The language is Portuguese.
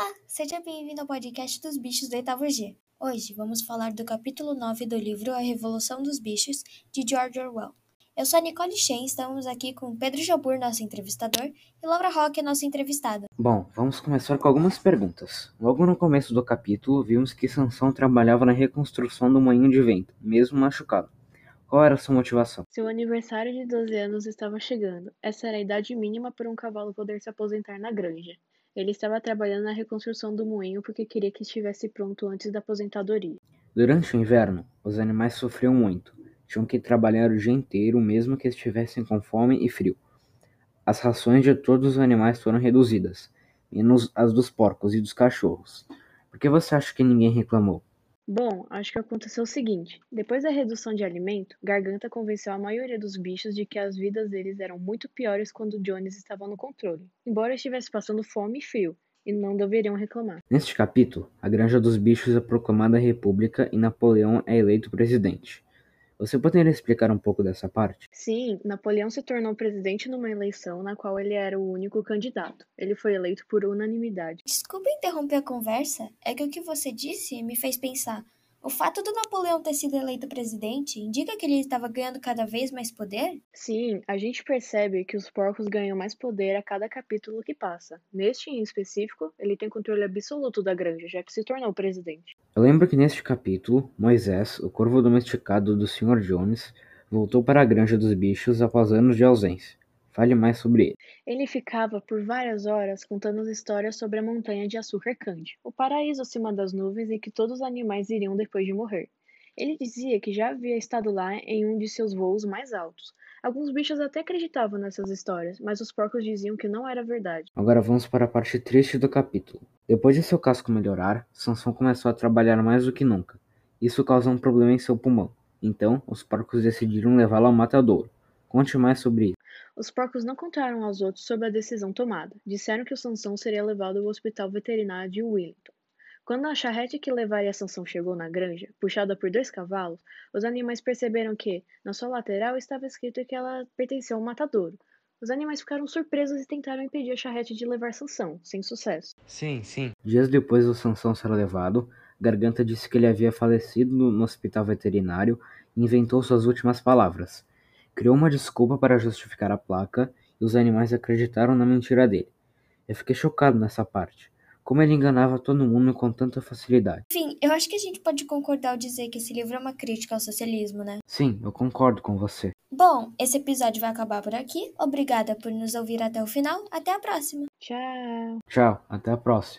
Olá, seja bem-vindo ao podcast dos bichos do oitavo G. Hoje vamos falar do capítulo 9 do livro A Revolução dos Bichos, de George Orwell. Eu sou a Nicole Shen, estamos aqui com Pedro Jabur, nosso entrevistador, e Laura Roque, nossa entrevistada. Bom, vamos começar com algumas perguntas. Logo no começo do capítulo, vimos que Sansão trabalhava na reconstrução do moinho de vento, mesmo machucado. Qual era sua motivação? Seu aniversário de 12 anos estava chegando. Essa era a idade mínima para um cavalo poder se aposentar na granja. Ele estava trabalhando na reconstrução do moinho porque queria que estivesse pronto antes da aposentadoria. Durante o inverno, os animais sofriam muito. Tinham que trabalhar o dia inteiro, mesmo que estivessem com fome e frio. As rações de todos os animais foram reduzidas, menos as dos porcos e dos cachorros. Por que você acha que ninguém reclamou? Bom, acho que aconteceu o seguinte: depois da redução de alimento, Garganta convenceu a maioria dos bichos de que as vidas deles eram muito piores quando Jones estava no controle, embora estivesse passando fome e frio, e não deveriam reclamar. Neste capítulo, a Granja dos Bichos é proclamada república e Napoleão é eleito presidente. Você poderia explicar um pouco dessa parte? Sim, Napoleão se tornou presidente numa eleição na qual ele era o único candidato. Ele foi eleito por unanimidade. Desculpa interromper a conversa, é que o que você disse me fez pensar. O fato do Napoleão ter sido eleito presidente indica que ele estava ganhando cada vez mais poder? Sim, a gente percebe que os porcos ganham mais poder a cada capítulo que passa. Neste em específico, ele tem controle absoluto da granja, já que se tornou presidente. Eu lembro que neste capítulo, Moisés, o corvo domesticado do Sr. Jones, voltou para a granja dos bichos após anos de ausência. Fale mais sobre ele. Ele ficava por várias horas contando histórias sobre a montanha de açúcar Candy, o paraíso acima das nuvens em que todos os animais iriam depois de morrer. Ele dizia que já havia estado lá em um de seus voos mais altos. Alguns bichos até acreditavam nessas histórias, mas os porcos diziam que não era verdade. Agora vamos para a parte triste do capítulo. Depois de seu casco melhorar, Sansão começou a trabalhar mais do que nunca. Isso causou um problema em seu pulmão. Então, os porcos decidiram levá-lo ao matadouro. Conte mais sobre isso. Os porcos não contaram aos outros sobre a decisão tomada. Disseram que o Sansão seria levado ao hospital veterinário de Wellington. Quando a charrete que levaria Sansão chegou na granja, puxada por dois cavalos, os animais perceberam que, na sua lateral, estava escrito que ela pertencia ao matadouro. Os animais ficaram surpresos e tentaram impedir a charrete de levar Sansão, sem sucesso. Sim, sim. Dias depois do Sansão ser levado, Garganta disse que ele havia falecido no hospital veterinário e inventou suas últimas palavras. Criou uma desculpa para justificar a placa e os animais acreditaram na mentira dele. Eu fiquei chocado nessa parte. Como ele enganava todo mundo com tanta facilidade. Enfim, eu acho que a gente pode concordar ao dizer que esse livro é uma crítica ao socialismo, né? Sim, eu concordo com você. Bom, esse episódio vai acabar por aqui. Obrigada por nos ouvir até o final. Até a próxima. Tchau. Tchau, até a próxima.